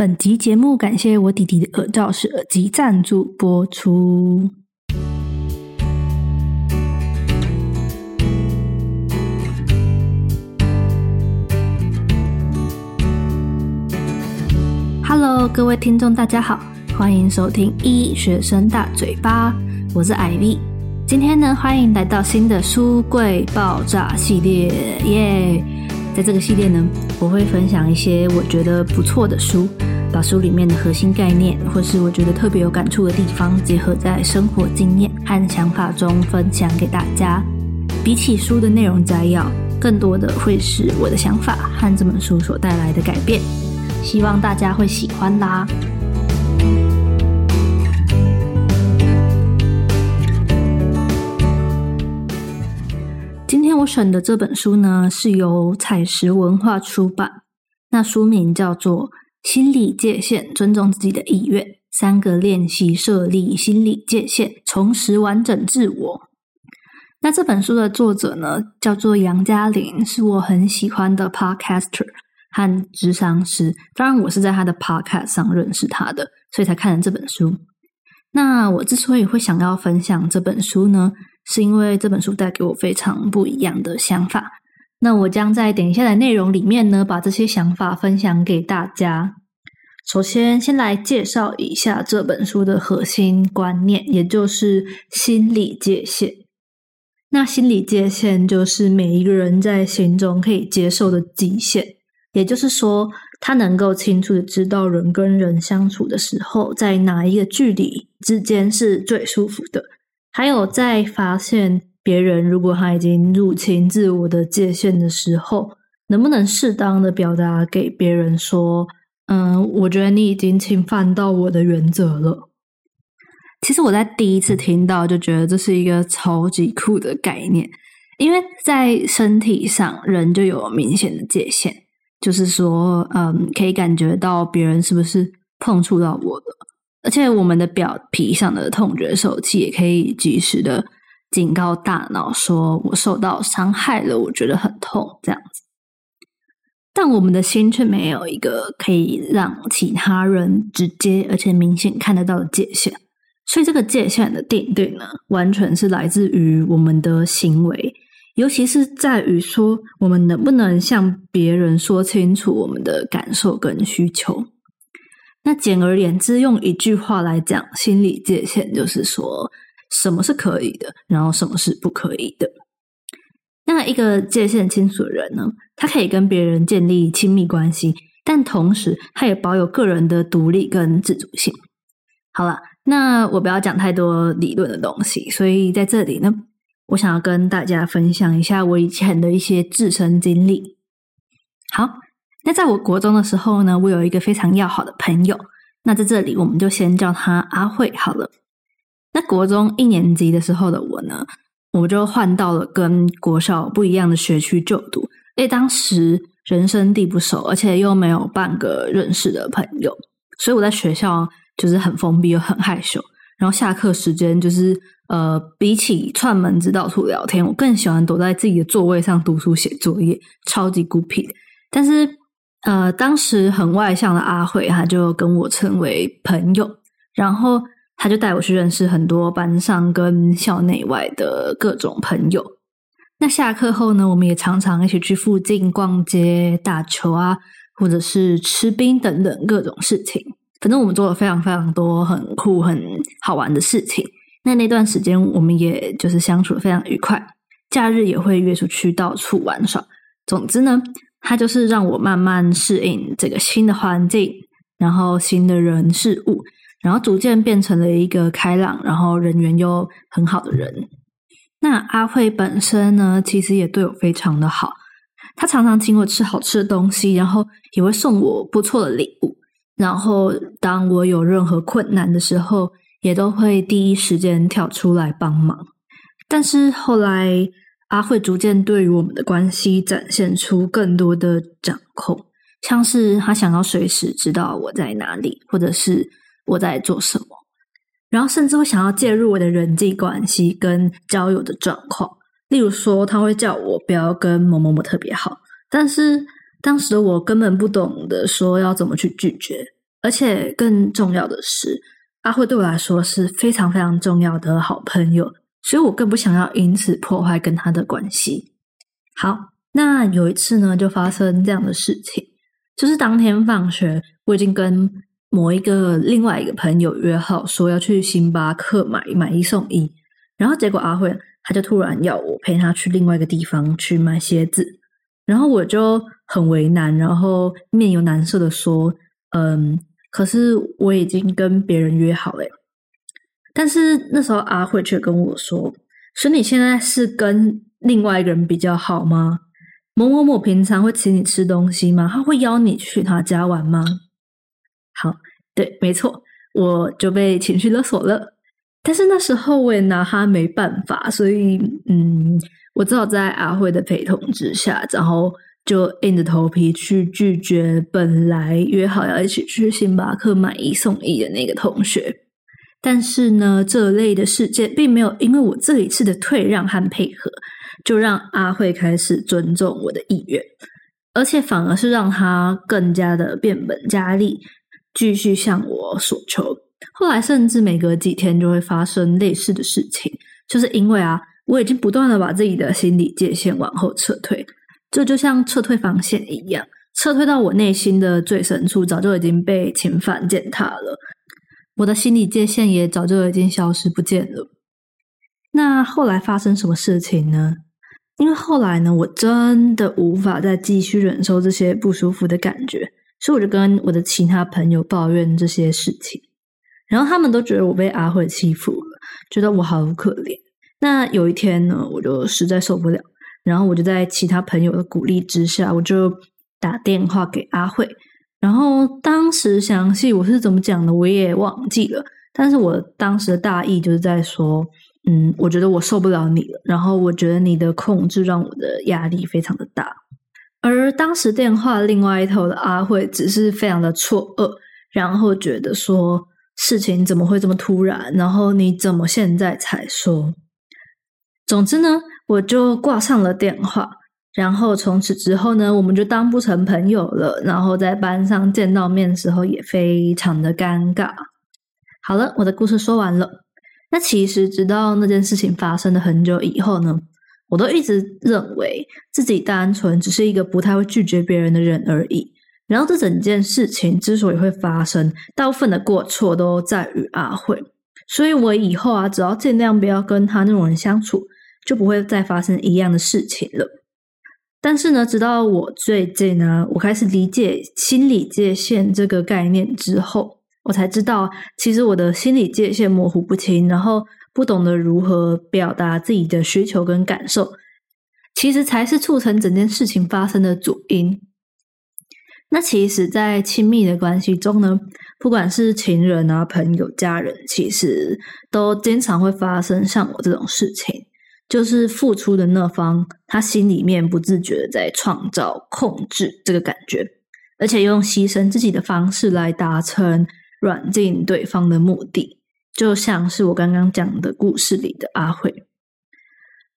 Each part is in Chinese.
本集节目感谢我弟弟的耳罩式耳机赞助播出。Hello，各位听众，大家好，欢迎收听一学生大嘴巴，我是 IV。今天呢，欢迎来到新的书柜爆炸系列，耶！在这个系列呢，我会分享一些我觉得不错的书。把书里面的核心概念，或是我觉得特别有感触的地方，结合在生活经验和想法中分享给大家。比起书的内容摘要，更多的会是我的想法和这本书所带来的改变。希望大家会喜欢啦！我选的这本书呢，是由采石文化出版，那书名叫做。心理界限，尊重自己的意愿。三个练习设立心理界限，重拾完整自我。那这本书的作者呢，叫做杨嘉玲，是我很喜欢的 podcaster 和智商师。当然，我是在他的 podcast 上认识他的，所以才看了这本书。那我之所以会想要分享这本书呢，是因为这本书带给我非常不一样的想法。那我将在等一下的内容里面呢，把这些想法分享给大家。首先，先来介绍一下这本书的核心观念，也就是心理界限。那心理界限就是每一个人在心中可以接受的极限，也就是说，他能够清楚的知道人跟人相处的时候，在哪一个距离之间是最舒服的，还有在发现。别人如果他已经入侵自我的界限的时候，能不能适当的表达给别人说：“嗯，我觉得你已经侵犯到我的原则了。”其实我在第一次听到就觉得这是一个超级酷的概念，因为在身体上人就有明显的界限，就是说，嗯，可以感觉到别人是不是碰触到我的，而且我们的表皮上的痛觉受器也可以及时的。警告大脑说：“我受到伤害了，我觉得很痛。”这样子，但我们的心却没有一个可以让其他人直接而且明显看得到的界限。所以，这个界限的定定呢，完全是来自于我们的行为，尤其是在于说，我们能不能向别人说清楚我们的感受跟需求。那简而言之，用一句话来讲，心理界限就是说。什么是可以的，然后什么是不可以的？那一个界限清楚的人呢？他可以跟别人建立亲密关系，但同时他也保有个人的独立跟自主性。好了，那我不要讲太多理论的东西，所以在这里呢，我想要跟大家分享一下我以前的一些自身经历。好，那在我国中的时候呢，我有一个非常要好的朋友，那在这里我们就先叫他阿慧好了。那国中一年级的时候的我呢，我就换到了跟国小不一样的学区就读。因为当时人生地不熟，而且又没有半个认识的朋友，所以我在学校就是很封闭又很害羞。然后下课时间就是呃，比起串门子到处聊天，我更喜欢躲在自己的座位上读书写作业，超级孤僻。但是呃，当时很外向的阿慧，他就跟我成为朋友，然后。他就带我去认识很多班上跟校内外的各种朋友。那下课后呢，我们也常常一起去附近逛街、打球啊，或者是吃冰等等各种事情。反正我们做了非常非常多很酷、很好玩的事情。那那段时间，我们也就是相处的非常愉快。假日也会约出去到处玩耍。总之呢，他就是让我慢慢适应这个新的环境，然后新的人事物。然后逐渐变成了一个开朗，然后人缘又很好的人。那阿慧本身呢，其实也对我非常的好。他常常请我吃好吃的东西，然后也会送我不错的礼物。然后当我有任何困难的时候，也都会第一时间跳出来帮忙。但是后来，阿慧逐渐对于我们的关系展现出更多的掌控，像是他想要随时知道我在哪里，或者是。我在做什么，然后甚至会想要介入我的人际关系跟交友的状况。例如说，他会叫我不要跟某某某特别好，但是当时的我根本不懂得说要怎么去拒绝。而且更重要的是，阿慧对我来说是非常非常重要的好朋友，所以我更不想要因此破坏跟他的关系。好，那有一次呢，就发生这样的事情，就是当天放学，我已经跟某一个另外一个朋友约好说要去星巴克买买一送一，然后结果阿慧他就突然要我陪他去另外一个地方去买鞋子，然后我就很为难，然后面有难色的说，嗯，可是我已经跟别人约好了，但是那时候阿慧却跟我说，所以你现在是跟。另外一个人比较好吗？某某某平常会请你吃东西吗？他会邀你去他家玩吗？好，对，没错，我就被情绪勒索了。但是那时候我也拿他没办法，所以嗯，我只好在阿慧的陪同之下，然后就硬着头皮去拒绝本来约好要一起去星巴克买一送一的那个同学。但是呢，这类的事件并没有因为我这一次的退让和配合。就让阿慧开始尊重我的意愿，而且反而是让他更加的变本加厉，继续向我索求。后来甚至每隔几天就会发生类似的事情，就是因为啊，我已经不断的把自己的心理界限往后撤退，这就像撤退防线一样，撤退到我内心的最深处，早就已经被侵犯践踏了，我的心理界限也早就已经消失不见了。那后来发生什么事情呢？因为后来呢，我真的无法再继续忍受这些不舒服的感觉，所以我就跟我的其他朋友抱怨这些事情，然后他们都觉得我被阿慧欺负了，觉得我好可怜。那有一天呢，我就实在受不了，然后我就在其他朋友的鼓励之下，我就打电话给阿慧，然后当时详细我是怎么讲的，我也忘记了，但是我当时的大意就是在说。嗯，我觉得我受不了你了。然后我觉得你的控制让我的压力非常的大。而当时电话另外一头的阿慧只是非常的错愕，然后觉得说事情怎么会这么突然？然后你怎么现在才说？总之呢，我就挂上了电话。然后从此之后呢，我们就当不成朋友了。然后在班上见到面的时候也非常的尴尬。好了，我的故事说完了。那其实，直到那件事情发生的很久以后呢，我都一直认为自己单纯只是一个不太会拒绝别人的人而已。然后，这整件事情之所以会发生，大部分的过错都在于阿慧。所以我以后啊，只要尽量不要跟他那种人相处，就不会再发生一样的事情了。但是呢，直到我最近呢，我开始理解心理界限这个概念之后。我才知道，其实我的心理界限模糊不清，然后不懂得如何表达自己的需求跟感受，其实才是促成整件事情发生的主因。那其实，在亲密的关系中呢，不管是情人啊、朋友、家人，其实都经常会发生像我这种事情，就是付出的那方，他心里面不自觉的在创造控制这个感觉，而且用牺牲自己的方式来达成。软禁对方的目的，就像是我刚刚讲的故事里的阿慧。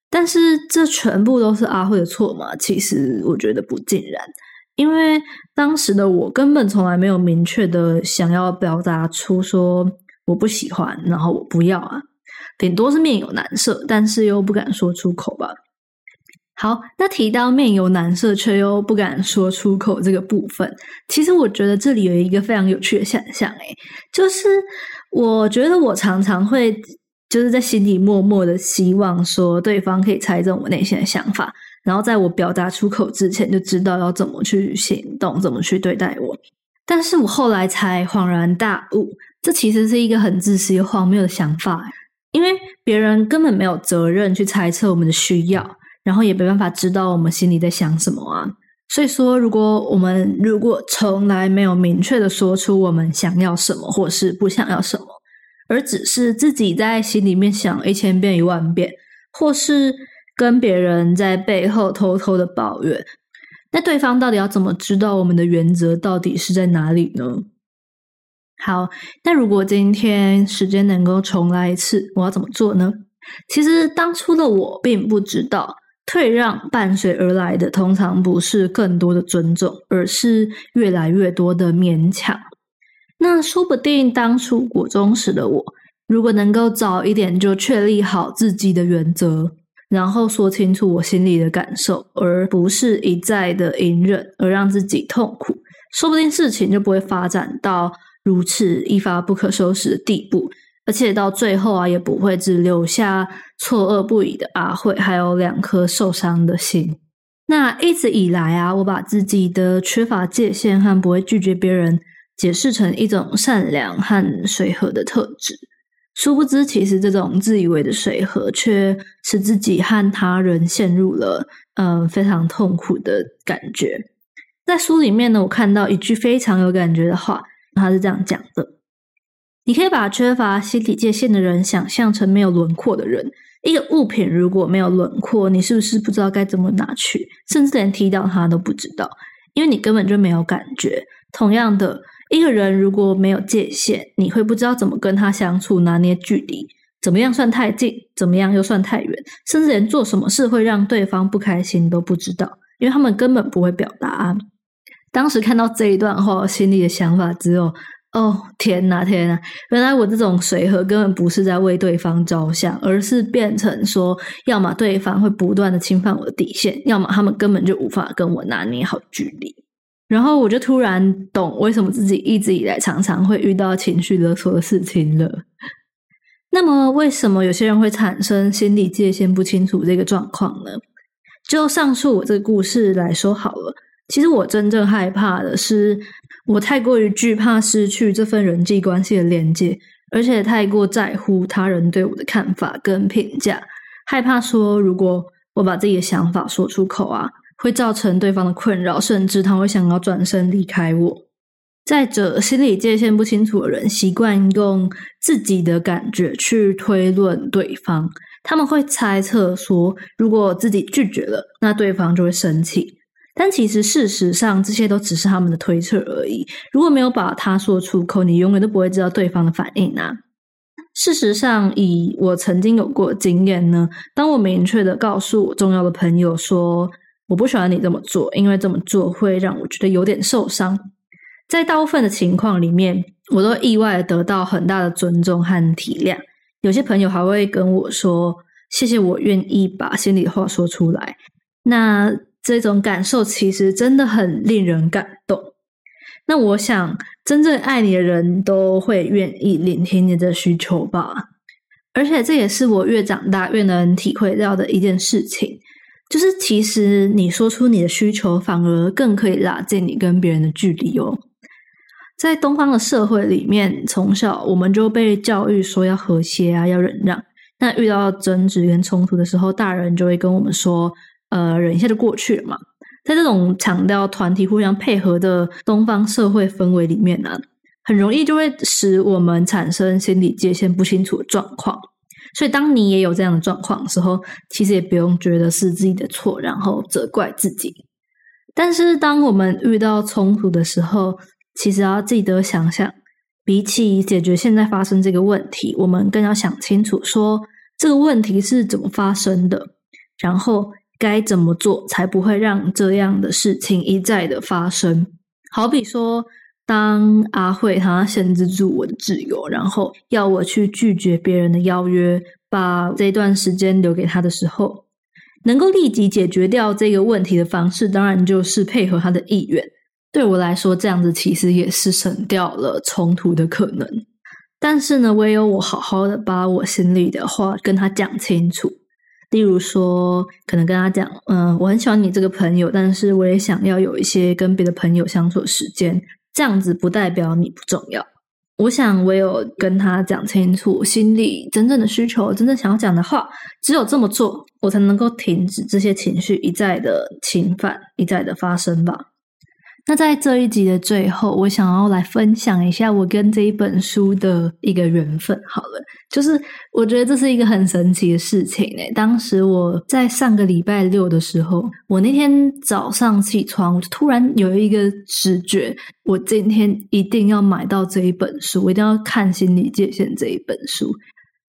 但是这全部都是阿慧的错吗？其实我觉得不尽然，因为当时的我根本从来没有明确的想要表达出说我不喜欢，然后我不要啊，顶多是面有难色，但是又不敢说出口吧。好，那提到面有难色却又不敢说出口这个部分，其实我觉得这里有一个非常有趣的现象，诶就是我觉得我常常会就是在心里默默的希望说对方可以猜中我内心的想法，然后在我表达出口之前就知道要怎么去行动，怎么去对待我。但是我后来才恍然大悟，这其实是一个很自私又荒谬的想法，因为别人根本没有责任去猜测我们的需要。然后也没办法知道我们心里在想什么啊，所以说，如果我们如果从来没有明确的说出我们想要什么，或是不想要什么，而只是自己在心里面想一千遍一万遍，或是跟别人在背后偷偷的抱怨，那对方到底要怎么知道我们的原则到底是在哪里呢？好，那如果今天时间能够重来一次，我要怎么做呢？其实当初的我并不知道。退让伴随而来的，通常不是更多的尊重，而是越来越多的勉强。那说不定当初国中时的我，如果能够早一点就确立好自己的原则，然后说清楚我心里的感受，而不是一再的隐忍而让自己痛苦，说不定事情就不会发展到如此一发不可收拾的地步，而且到最后啊，也不会只留下错愕不已的阿慧，还有两颗受伤的心。那一直以来啊，我把自己的缺乏界限和不会拒绝别人。解释成一种善良和随和的特质，殊不知，其实这种自以为的随和，却使自己和他人陷入了嗯非常痛苦的感觉。在书里面呢，我看到一句非常有感觉的话，他是这样讲的：你可以把缺乏心理界限的人想象成没有轮廓的人。一个物品如果没有轮廓，你是不是不知道该怎么拿去，甚至连踢到它都不知道，因为你根本就没有感觉。同样的。一个人如果没有界限，你会不知道怎么跟他相处，拿捏距离，怎么样算太近，怎么样又算太远，甚至连做什么事会让对方不开心都不知道，因为他们根本不会表达。当时看到这一段话，心里的想法只有：哦，天哪，天哪！原来我这种随和根本不是在为对方着想，而是变成说，要么对方会不断的侵犯我的底线，要么他们根本就无法跟我拿捏好距离。然后我就突然懂为什么自己一直以来常常会遇到情绪勒索的事情了。那么，为什么有些人会产生心理界限不清楚这个状况呢？就上述我这个故事来说好了，其实我真正害怕的是，我太过于惧怕失去这份人际关系的连接，而且太过在乎他人对我的看法跟评价，害怕说如果我把自己的想法说出口啊。会造成对方的困扰，甚至他会想要转身离开我。再者，心理界限不清楚的人习惯用自己的感觉去推论对方，他们会猜测说，如果自己拒绝了，那对方就会生气。但其实事实上，这些都只是他们的推测而已。如果没有把他说出口，你永远都不会知道对方的反应啊。事实上，以我曾经有过经验呢，当我明确的告诉我重要的朋友说。我不喜欢你这么做，因为这么做会让我觉得有点受伤。在大部分的情况里面，我都意外得到很大的尊重和体谅。有些朋友还会跟我说：“谢谢，我愿意把心里话说出来。”那这种感受其实真的很令人感动。那我想，真正爱你的人都会愿意聆听你的需求吧。而且，这也是我越长大越能体会到的一件事情。就是其实你说出你的需求，反而更可以拉近你跟别人的距离哦。在东方的社会里面，从小我们就被教育说要和谐啊，要忍让。那遇到争执跟冲突的时候，大人就会跟我们说：“呃，忍一下就过去了嘛。”在这种强调团体互相配合的东方社会氛围里面呢，很容易就会使我们产生心理界限不清楚的状况。所以，当你也有这样的状况的时候，其实也不用觉得是自己的错，然后责怪自己。但是，当我们遇到冲突的时候，其实要记得想想，比起解决现在发生这个问题，我们更要想清楚，说这个问题是怎么发生的，然后该怎么做才不会让这样的事情一再的发生。好比说。当阿慧她限制住我的自由，然后要我去拒绝别人的邀约，把这段时间留给他的时候，能够立即解决掉这个问题的方式，当然就是配合他的意愿。对我来说，这样子其实也是省掉了冲突的可能。但是呢，唯有我好好的把我心里的话跟他讲清楚，例如说，可能跟他讲，嗯，我很喜欢你这个朋友，但是我也想要有一些跟别的朋友相处的时间。这样子不代表你不重要。我想，我有跟他讲清楚心里真正的需求，真正想要讲的话。只有这么做，我才能够停止这些情绪一再的侵犯，一再的发生吧。那在这一集的最后，我想要来分享一下我跟这一本书的一个缘分。好了，就是我觉得这是一个很神奇的事情诶。当时我在上个礼拜六的时候，我那天早上起床，我就突然有一个直觉，我今天一定要买到这一本书，我一定要看《心理界限》这一本书。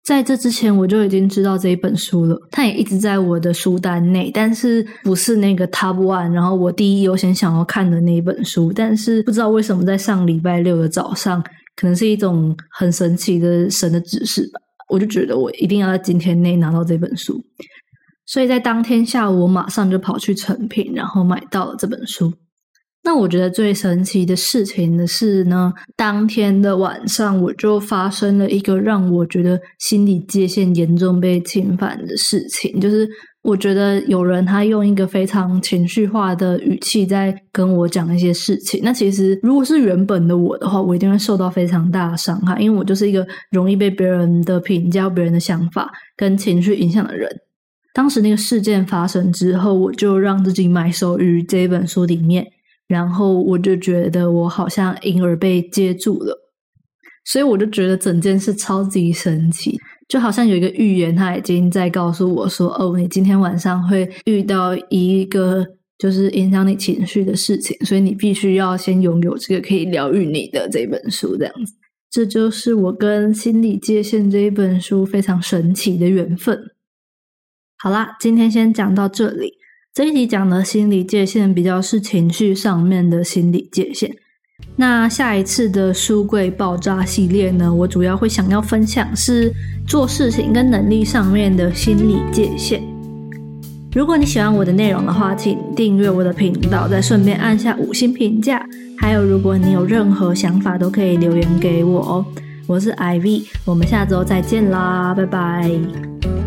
在这之前，我就已经知道这一本书了，它也一直在我的书单内，但是不是那个 Top One，然后我第一优先想要看的那一本书。但是不知道为什么，在上礼拜六的早上，可能是一种很神奇的神的指示吧。我就觉得我一定要在今天内拿到这本书，所以在当天下午，我马上就跑去成品，然后买到了这本书。那我觉得最神奇的事情的是呢，当天的晚上我就发生了一个让我觉得心理界限严重被侵犯的事情，就是我觉得有人他用一个非常情绪化的语气在跟我讲一些事情。那其实如果是原本的我的话，我一定会受到非常大的伤害，因为我就是一个容易被别人的评价、别人的想法跟情绪影响的人。当时那个事件发生之后，我就让自己埋首于这本书里面。然后我就觉得我好像因而被接住了，所以我就觉得整件事超级神奇，就好像有一个预言，他已经在告诉我说：“哦，你今天晚上会遇到一个就是影响你情绪的事情，所以你必须要先拥有这个可以疗愈你的这本书。”这样子，这就是我跟《心理界限》这一本书非常神奇的缘分。好啦，今天先讲到这里。这一集讲的心理界限比较是情绪上面的心理界限。那下一次的书柜爆炸系列呢，我主要会想要分享是做事情跟能力上面的心理界限。如果你喜欢我的内容的话，请订阅我的频道，再顺便按下五星评价。还有，如果你有任何想法，都可以留言给我哦。我是 IV，我们下周再见啦，拜拜。